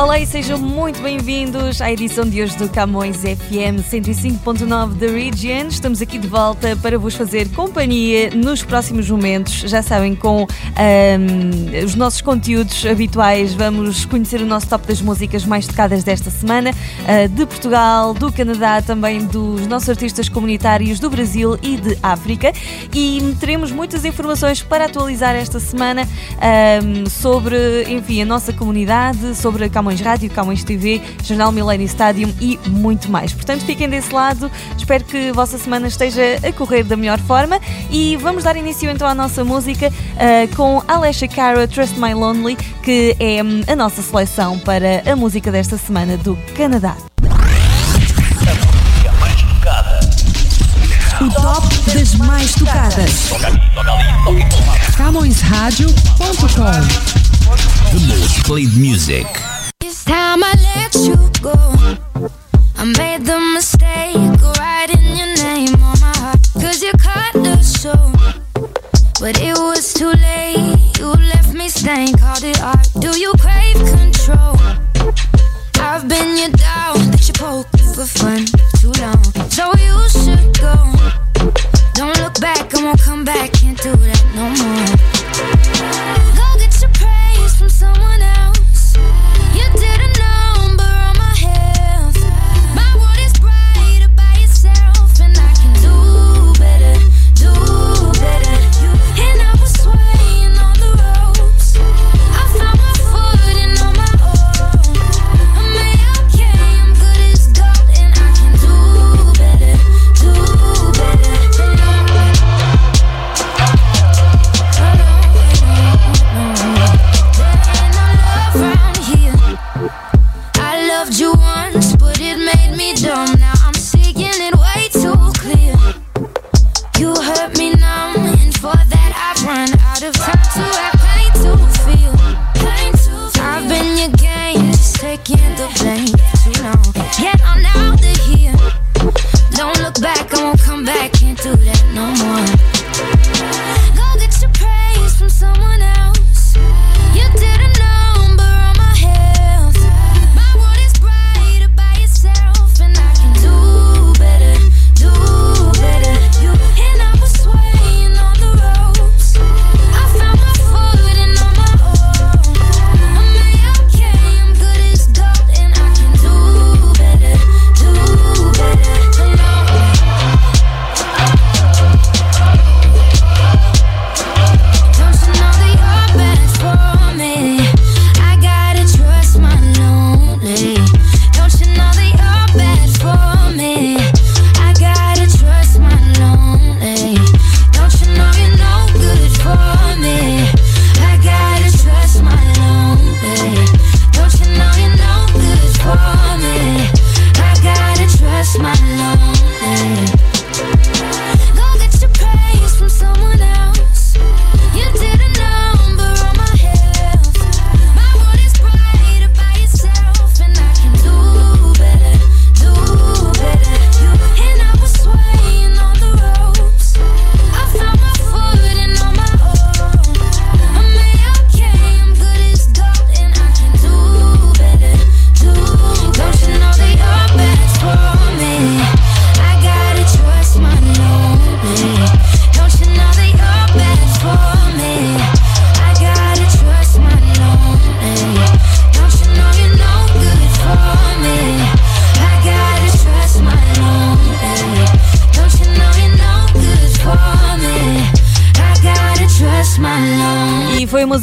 Olá e sejam muito bem-vindos à edição de hoje do Camões FM 105.9 da Region. Estamos aqui de volta para vos fazer companhia nos próximos momentos. Já sabem, com um, os nossos conteúdos habituais, vamos conhecer o nosso top das músicas mais tocadas desta semana, uh, de Portugal, do Canadá, também dos nossos artistas comunitários do Brasil e de África. E teremos muitas informações para atualizar esta semana um, sobre, enfim, a nossa comunidade, sobre a Camões Camões Rádio, Camões TV, Jornal Millennium Stadium e muito mais. Portanto, fiquem desse lado. Espero que a vossa semana esteja a correr da melhor forma e vamos dar início então à nossa música uh, com Alessia Cara, Trust My Lonely, que é um, a nossa seleção para a música desta semana do Canadá. O top das mais tocadas. CamõesRádio.com The most played music. Time I let you go. I made the mistake of writing your name on my heart. Cause you cut the show. But it was too late. You left me stained, called it art. Do you crave control? I've been your dog that you poke for fun too long. So you should go. Don't look back, I won't come back.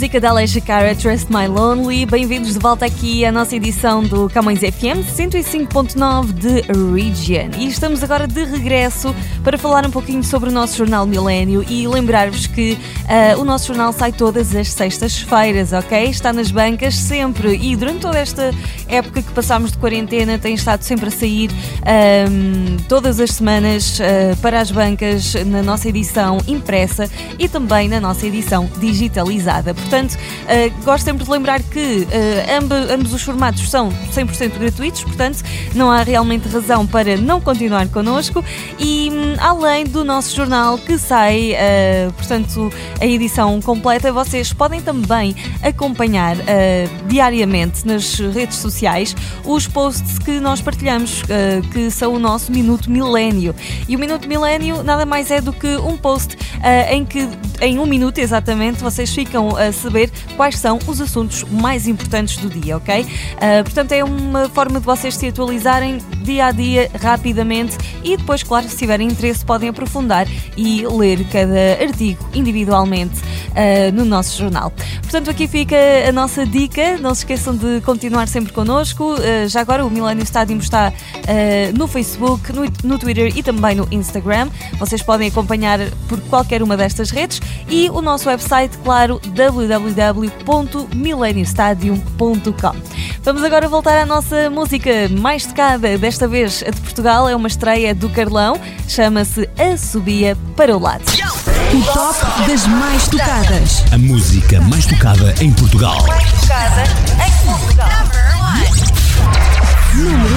Música da Alessia Cara, Trust My Lonely. Bem-vindos de volta aqui à nossa edição do Camões FM 105.9 de Region. E estamos agora de regresso para falar um pouquinho sobre o nosso jornal Milênio e lembrar-vos que uh, o nosso jornal sai todas as sextas-feiras, ok? Está nas bancas sempre e durante toda esta época que passámos de quarentena tem estado sempre a sair um, todas as semanas uh, para as bancas na nossa edição impressa e também na nossa edição digitalizada. Portanto, uh, gosto sempre de lembrar que uh, ambos, os formatos são 100% gratuitos, portanto, não há realmente razão para não continuar connosco. E um, além do nosso jornal que sai, uh, portanto, a edição completa, vocês podem também acompanhar diariamente nas redes sociais os posts que nós partilhamos, que são o nosso Minuto Milênio. E o Minuto Milênio nada mais é do que um post em que, em um minuto exatamente, vocês ficam a saber quais são os assuntos mais importantes do dia, ok? Uh, portanto, é uma forma de vocês se atualizarem dia a dia, rapidamente e depois, claro, se tiverem interesse, podem aprofundar e ler cada artigo individualmente uh, no nosso jornal. Portanto, aqui fica a nossa dica. Não se esqueçam de continuar sempre connosco. Uh, já agora, o Millennium Stadium está no Facebook, no, no Twitter e também no Instagram. Vocês podem acompanhar por qualquer uma destas redes e o nosso website, claro, www.millenniumstadium.com. Vamos agora voltar à nossa música mais tocada, desta vez a de Portugal, é uma estreia do Carlão, chama-se A Subia para o Lado. O top das mais tocadas. A música mais tocada em Portugal. Mais tocada em Portugal. Número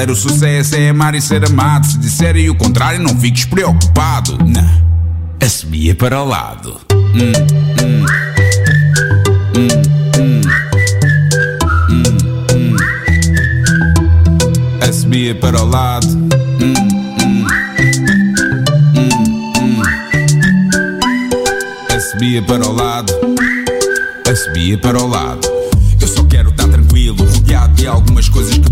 verdadeiro sucesso é amar e ser amado. Se disserem o contrário, não fiques preocupado. Não, assobia para o lado. Hum, hum. Hum, hum. Assobia para o lado. Hum, hum. Hum, hum. Assobia para o lado. Assobia para o lado. Eu só quero estar tranquilo, rodeado de algumas coisas que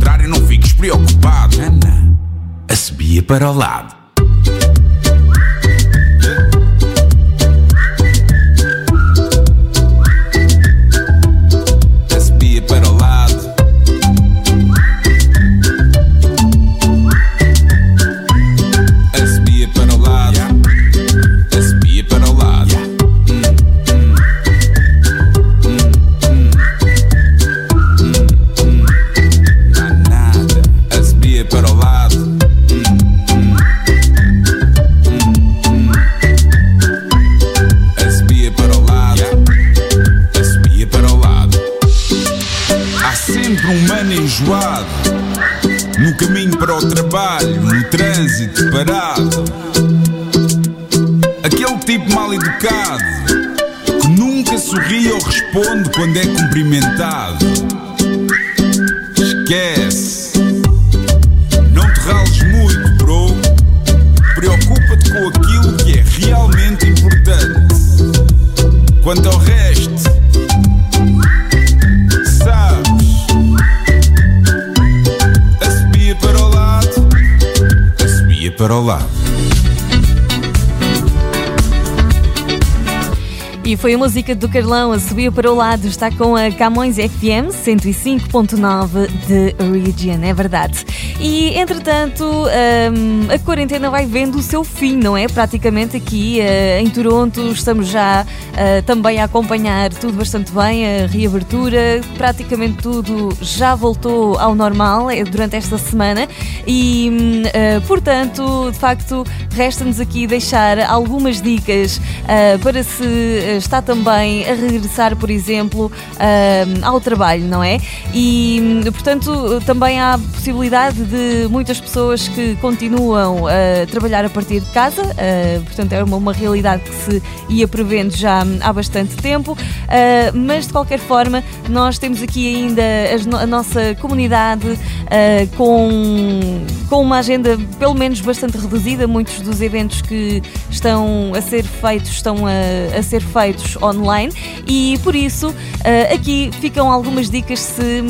para o lado. Para o lado foi a música do Carlão a subir para o lado, está com a Camões FM 105.9 de Region, é verdade. E entretanto, um, a quarentena vai vendo o seu fim, não é? Praticamente aqui uh, em Toronto estamos já uh, também a acompanhar tudo bastante bem, a reabertura, praticamente tudo já voltou ao normal eh, durante esta semana e, uh, portanto, de facto, resta-nos aqui deixar algumas dicas para se está também a regressar, por exemplo, ao trabalho, não é? E, portanto, também há possibilidade de muitas pessoas que continuam a trabalhar a partir de casa, uh, portanto é uma, uma, realidade que se ia prevendo já há bastante tempo, uh, mas de qualquer forma nós temos aqui ainda a, a nossa comunidade uh, com, com uma agenda pelo menos bastante reduzida, muitos dos eventos que estão a ser feitos estão a, a ser feitos online e por isso aqui ficam algumas dicas se,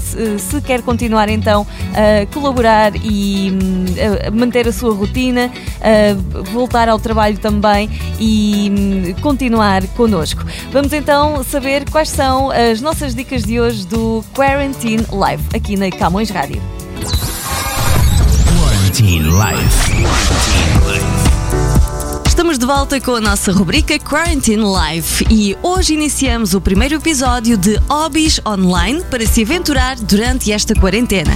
se, se quer continuar então a colaborar e hum, manter a sua rotina, voltar ao trabalho também e hum, continuar connosco. Vamos então saber quais são as nossas dicas de hoje do Quarantine Live aqui na Camões Rádio. Quarantine Live. Estamos de volta com a nossa rubrica Quarantine Life e hoje iniciamos o primeiro episódio de Hobbies Online para se aventurar durante esta quarentena.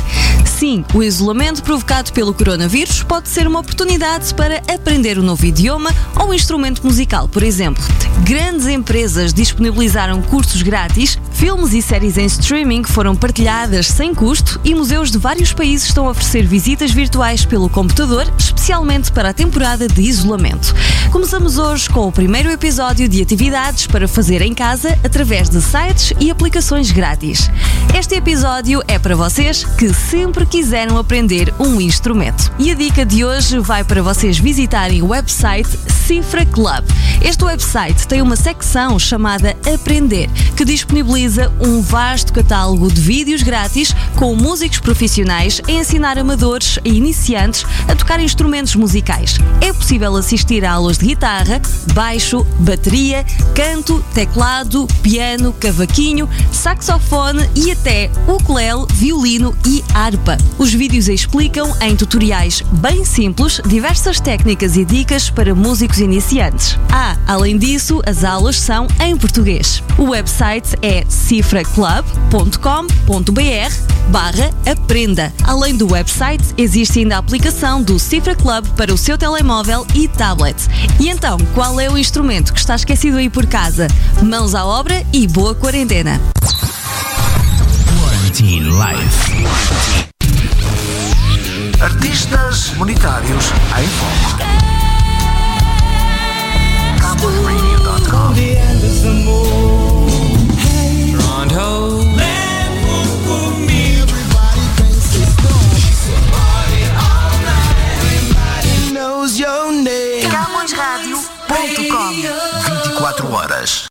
Sim, o isolamento provocado pelo coronavírus pode ser uma oportunidade para aprender um novo idioma ou um instrumento musical, por exemplo. Grandes empresas disponibilizaram cursos grátis, filmes e séries em streaming foram partilhadas sem custo e museus de vários países estão a oferecer visitas virtuais pelo computador, especialmente para a temporada de isolamento. Começamos hoje com o primeiro episódio de atividades para fazer em casa através de sites e aplicações grátis. Este episódio é para vocês que sempre quiseram aprender um instrumento. E a dica de hoje vai para vocês visitarem o website Cifra Club. Este website tem uma secção chamada Aprender, que disponibiliza um vasto catálogo de vídeos grátis com músicos profissionais a ensinar amadores e iniciantes a tocar instrumentos musicais. É possível assistir a aulas de guitarra, baixo, bateria, canto, teclado, piano, cavaquinho, saxofone e até ukulele, violino e harpa. Os vídeos explicam em tutoriais bem simples diversas técnicas e dicas para músicos iniciantes. Ah, além disso, as aulas são em português. O website é cifraclub.com.br barra aprenda. Além do website, existe ainda a aplicação do Cifra Club para o seu telemóvel e tablet. E então, qual é o instrumento que está esquecido aí por casa? Mãos à obra e boa quarentena. Quarantine Life. Artistas monetários em foco. Camõesradio.com 24 horas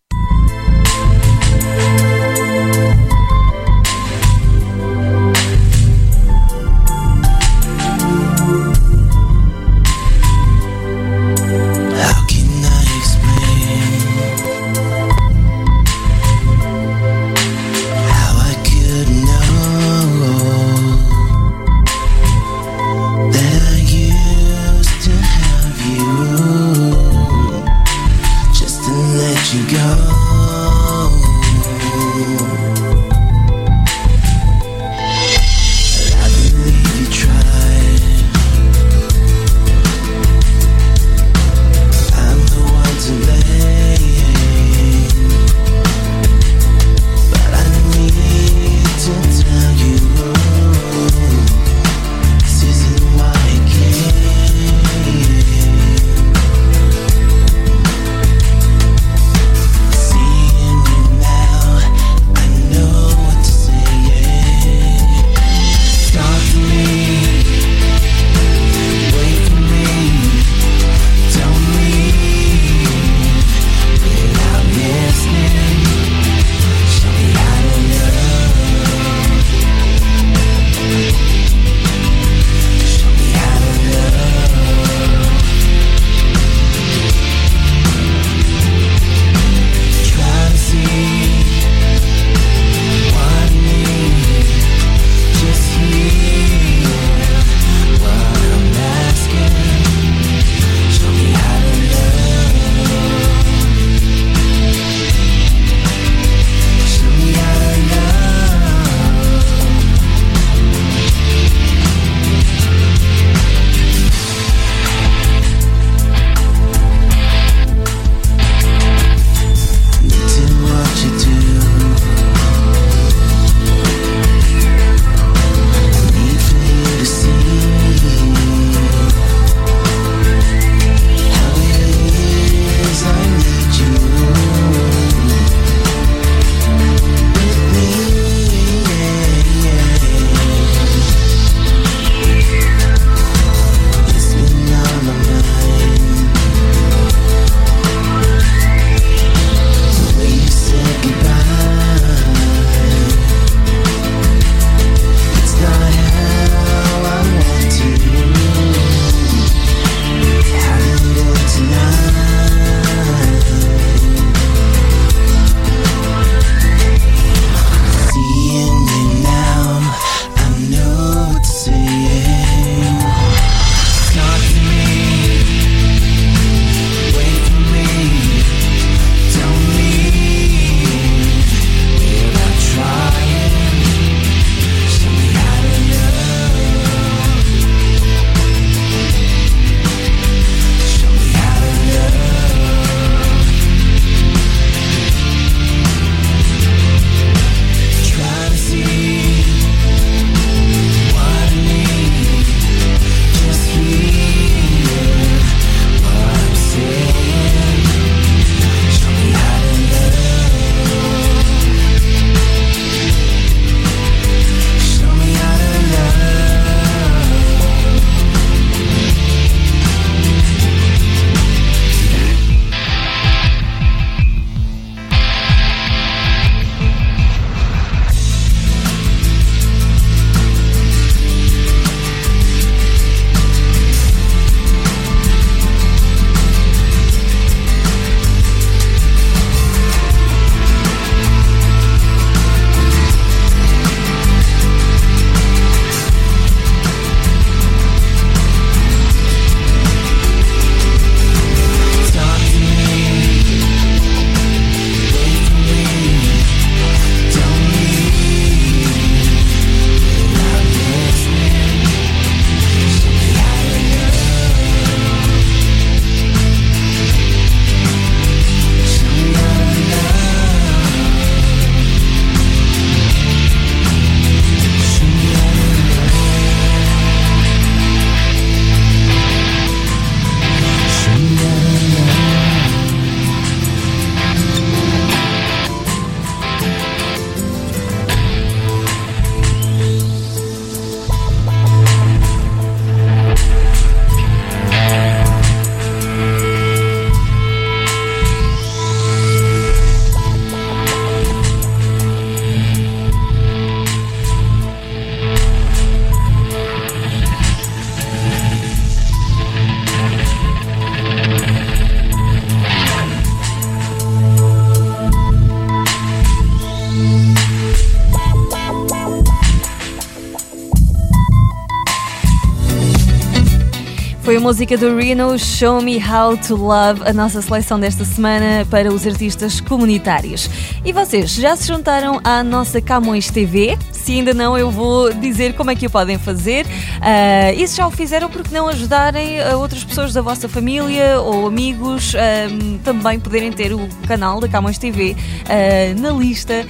A música do Reno Show Me How to Love, a nossa seleção desta semana para os artistas comunitários. E vocês já se juntaram à nossa Camões TV? Se ainda não, eu vou dizer como é que o podem fazer. Uh, e se já o fizeram, porque não ajudarem a outras pessoas da vossa família ou amigos uh, também poderem ter o canal da Camões TV uh, na lista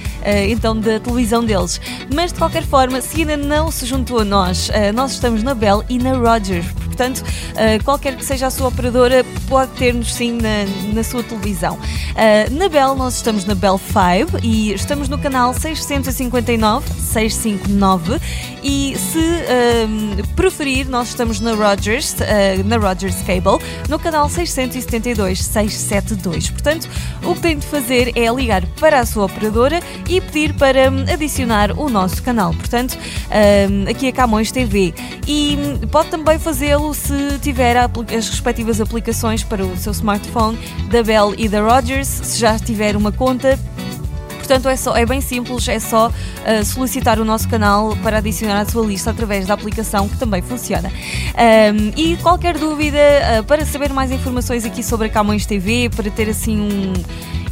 então da televisão deles. Mas de qualquer forma, se ainda não se juntou a nós, nós estamos na Bell e na Rogers portanto, uh, qualquer que seja a sua operadora, pode ter-nos sim na, na sua televisão. Uh, na Bell, nós estamos na Bell 5 e estamos no canal 659, 659 e se uh, preferir, nós estamos na Rogers, na Rogers Cable, no canal 672, 672. Portanto, o que tem de fazer é ligar para a sua operadora e pedir para um, adicionar o nosso canal. Portanto, aqui a Camões TV. E hum, pode também fazê-lo se tiver as respectivas aplicações para o seu smartphone da Bell e da Rogers, se já tiver uma conta Portanto, é, só, é bem simples, é só uh, solicitar o nosso canal para adicionar à sua lista através da aplicação que também funciona. Um, e qualquer dúvida, uh, para saber mais informações aqui sobre a Camões TV, para ter assim um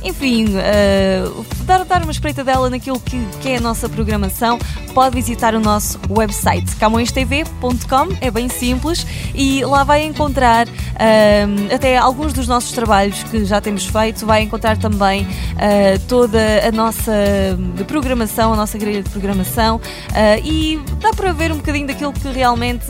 enfim, uh, dar, dar uma espreita dela naquilo que, que, é a nossa programação, pode visitar o nosso website camõestv.com, é bem simples e lá vai encontrar uh, até alguns dos nossos trabalhos que já temos feito, vai encontrar também uh, toda a nossa programação, a nossa grelha de programação e dá para ver um bocadinho daquilo que realmente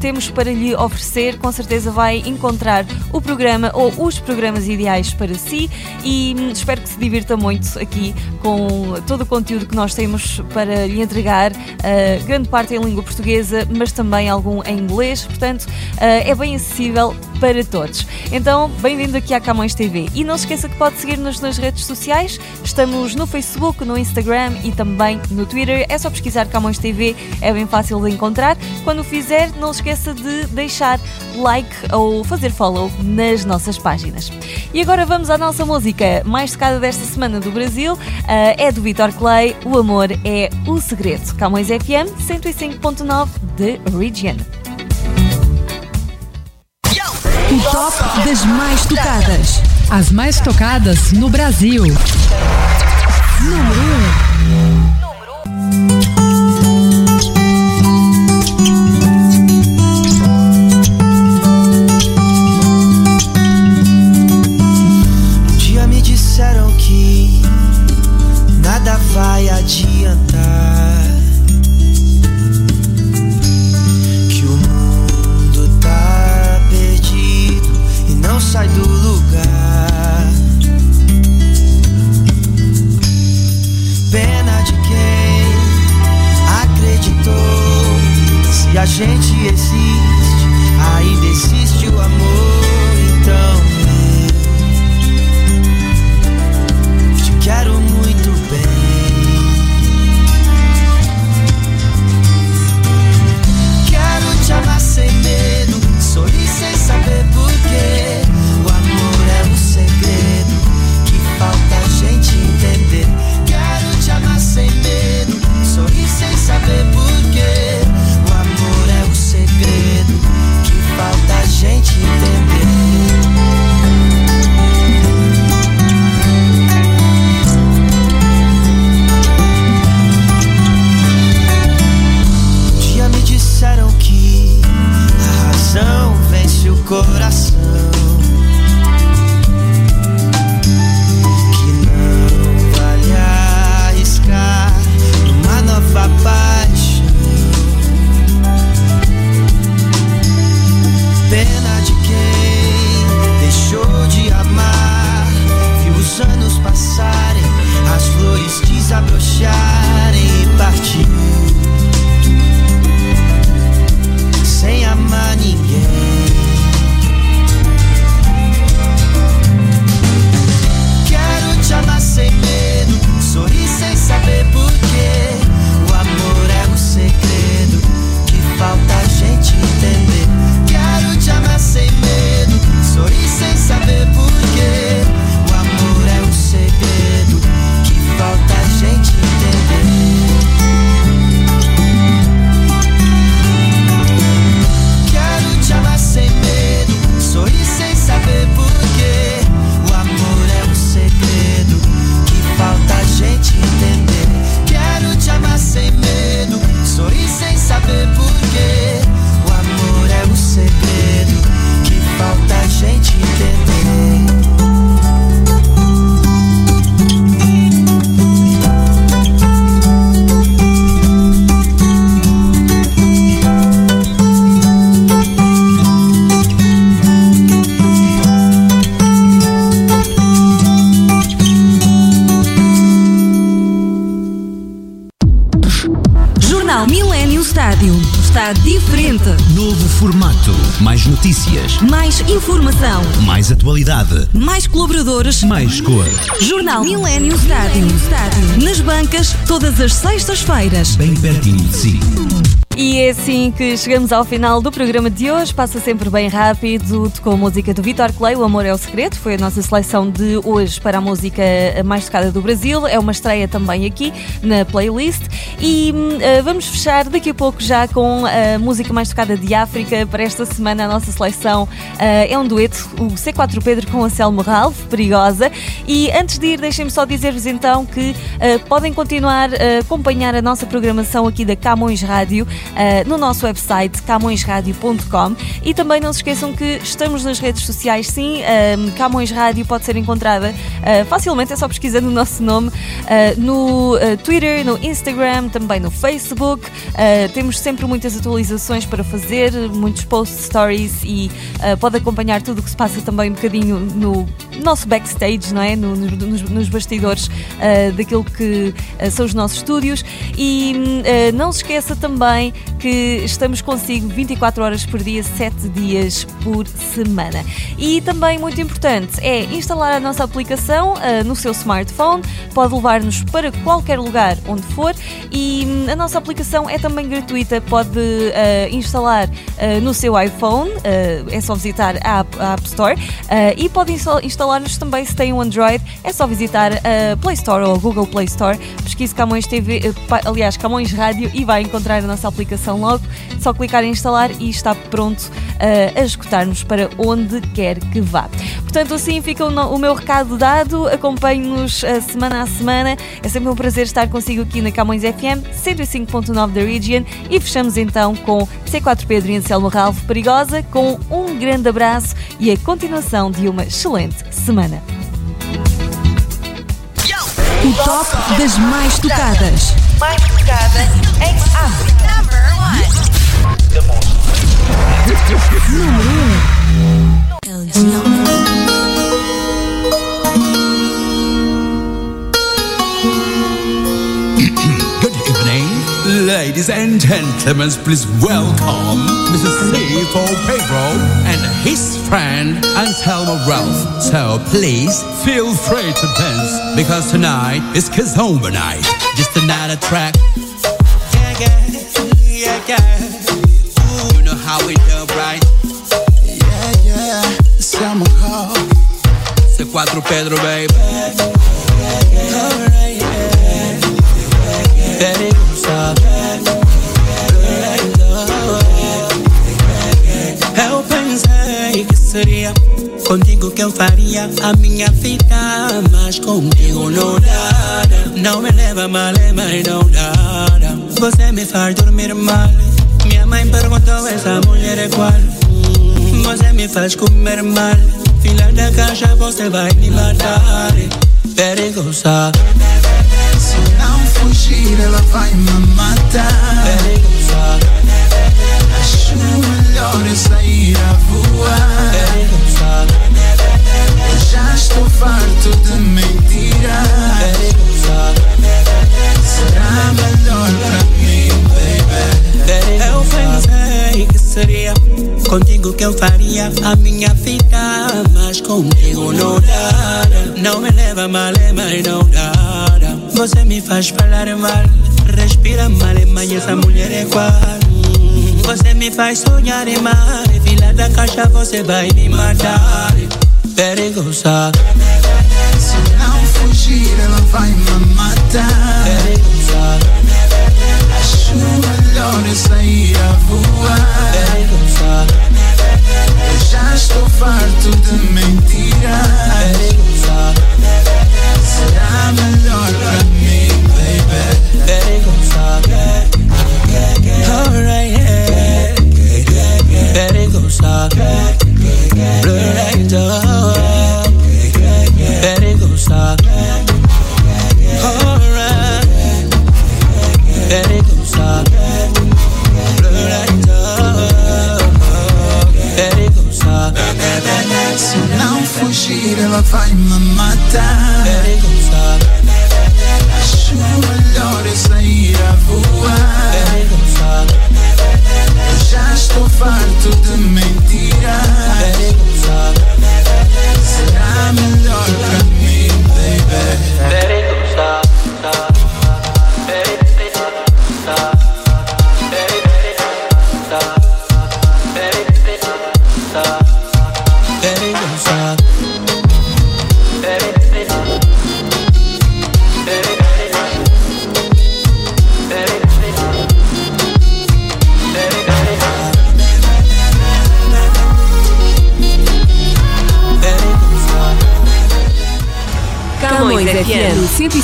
temos para lhe oferecer. Com certeza vai encontrar o programa ou os programas ideais para si e espero que se divirta muito aqui com todo o conteúdo que nós temos para lhe entregar, uh, grande parte em língua portuguesa, mas também algum em inglês, portanto uh, é bem acessível para todos. Então, bem-vindo aqui à Camões TV e não se esqueça que pode seguir-nos nas redes sociais, estamos no Facebook, no Instagram e também no Twitter, é só pesquisar Camões TV, é bem fácil de encontrar. Quando o fizer, não se esqueça de deixar like ou fazer follow nas nossas páginas. E agora vamos à nossa música mais tocada desta semana do Brasil, uh, é do Vitor Clay, O Amor é o Segredo. Camões FM 105.9 de Region. O top das mais tocadas. As mais tocadas no Brasil. Número 1. Informação. Mais atualidade. Mais colaboradores. Mais cor. Jornal Millennium Stádio. Nas bancas, todas as sextas-feiras. Bem pertinho de si. E é assim que chegamos ao final do programa de hoje. Passa sempre bem rápido, com a música do Vitor Clay, O Amor é o Segredo. Foi a nossa seleção de hoje para a música mais tocada do Brasil. É uma estreia também aqui na playlist. E uh, vamos fechar daqui a pouco já com a música mais tocada de África. Para esta semana, a nossa seleção uh, é um dueto, o C4 Pedro com a Selmo Ralph, Perigosa. E antes de ir, deixem-me só dizer-vos então que uh, podem continuar a acompanhar a nossa programação aqui da Camões Rádio uh, no nosso website camõesradio.com e também não se esqueçam que estamos nas redes sociais, sim, uh, Camões Rádio pode ser encontrada uh, facilmente, é só pesquisando o nosso nome no Twitter, no Instagram, também no Facebook. temos sempre muitas atualizações para fazer, muitos posts, stories e pode acompanhar tudo o que se passa também um bocadinho no nosso backstage, não é? No, nos, nos, bastidores daquilo que são os nossos estúdios. E não se esqueça também que estamos consigo 24 horas por dia, 7 dias por semana. E também muito importante é instalar a nossa aplicação uh, no seu smartphone, pode levar-nos para qualquer lugar onde for e hum, a nossa aplicação é também gratuita, pode uh, instalar uh, no seu iPhone, é só visitar a App, a App Store e pode instalar-nos também se tem um Android, é só visitar a Play Store ou a Google Play Store, pesquise Camões TV, aliás, Camões Rádio e vai encontrar a nossa aplicação logo, só clicar em instalar e está pronto uh, a escutar-nos para onde quer que vá. Portanto, assim fica o, meu recado dado. Acompanhe-nos semana a semana. É sempre um prazer estar consigo aqui na Camões FM 105.9 da Region e fechamos então com C4 Pedro e Anselmo Ralph Perigosa com um grande abraço e a continuação de uma excelente semana. O top das mais tocadas. Mais tocadas em África. Número 1. Ladies and gentlemen. Please welcome Mr. C for Pedro and his friend Anselmo Ralph. So please feel free to dance because tonight is Kizomba night. Just another track. Yeah, yeah, yeah, yeah how we do right. Yeah, yeah, Selma call. C4 Pedro, baby. Alright, yeah. Very good, seria contigo que eu faria a minha vida, mas contigo não dá. Não me leva mal, mas não dá. Você me faz dormir mal. Minha mãe perguntou: essa mulher é qual? Você me faz comer mal. Filha da caixa, você vai me matar. Perigosa. Se não fugir, ela vai me matar. Perigosa. Acho melhor é sair a voar. Farto de. Será melhor pra mim, baby. Eu pensei que seria contigo que eu faria a minha vida, mas contigo não dá. Não me leva mal, mas não dá. Você me faz falar mal, respira mal, mas essa mulher é qual? Você me faz sonhar mal, filha da caixa, você vai me matar. Perigosa. Vai me matar. Perigosa. Acho melhor é sair a voar. Eu já estou farto de mentiras. Será melhor pra mim, baby. Alright, yeah. Perigosa. Right up. I find my, my time.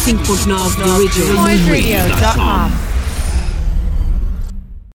95.9 The Original.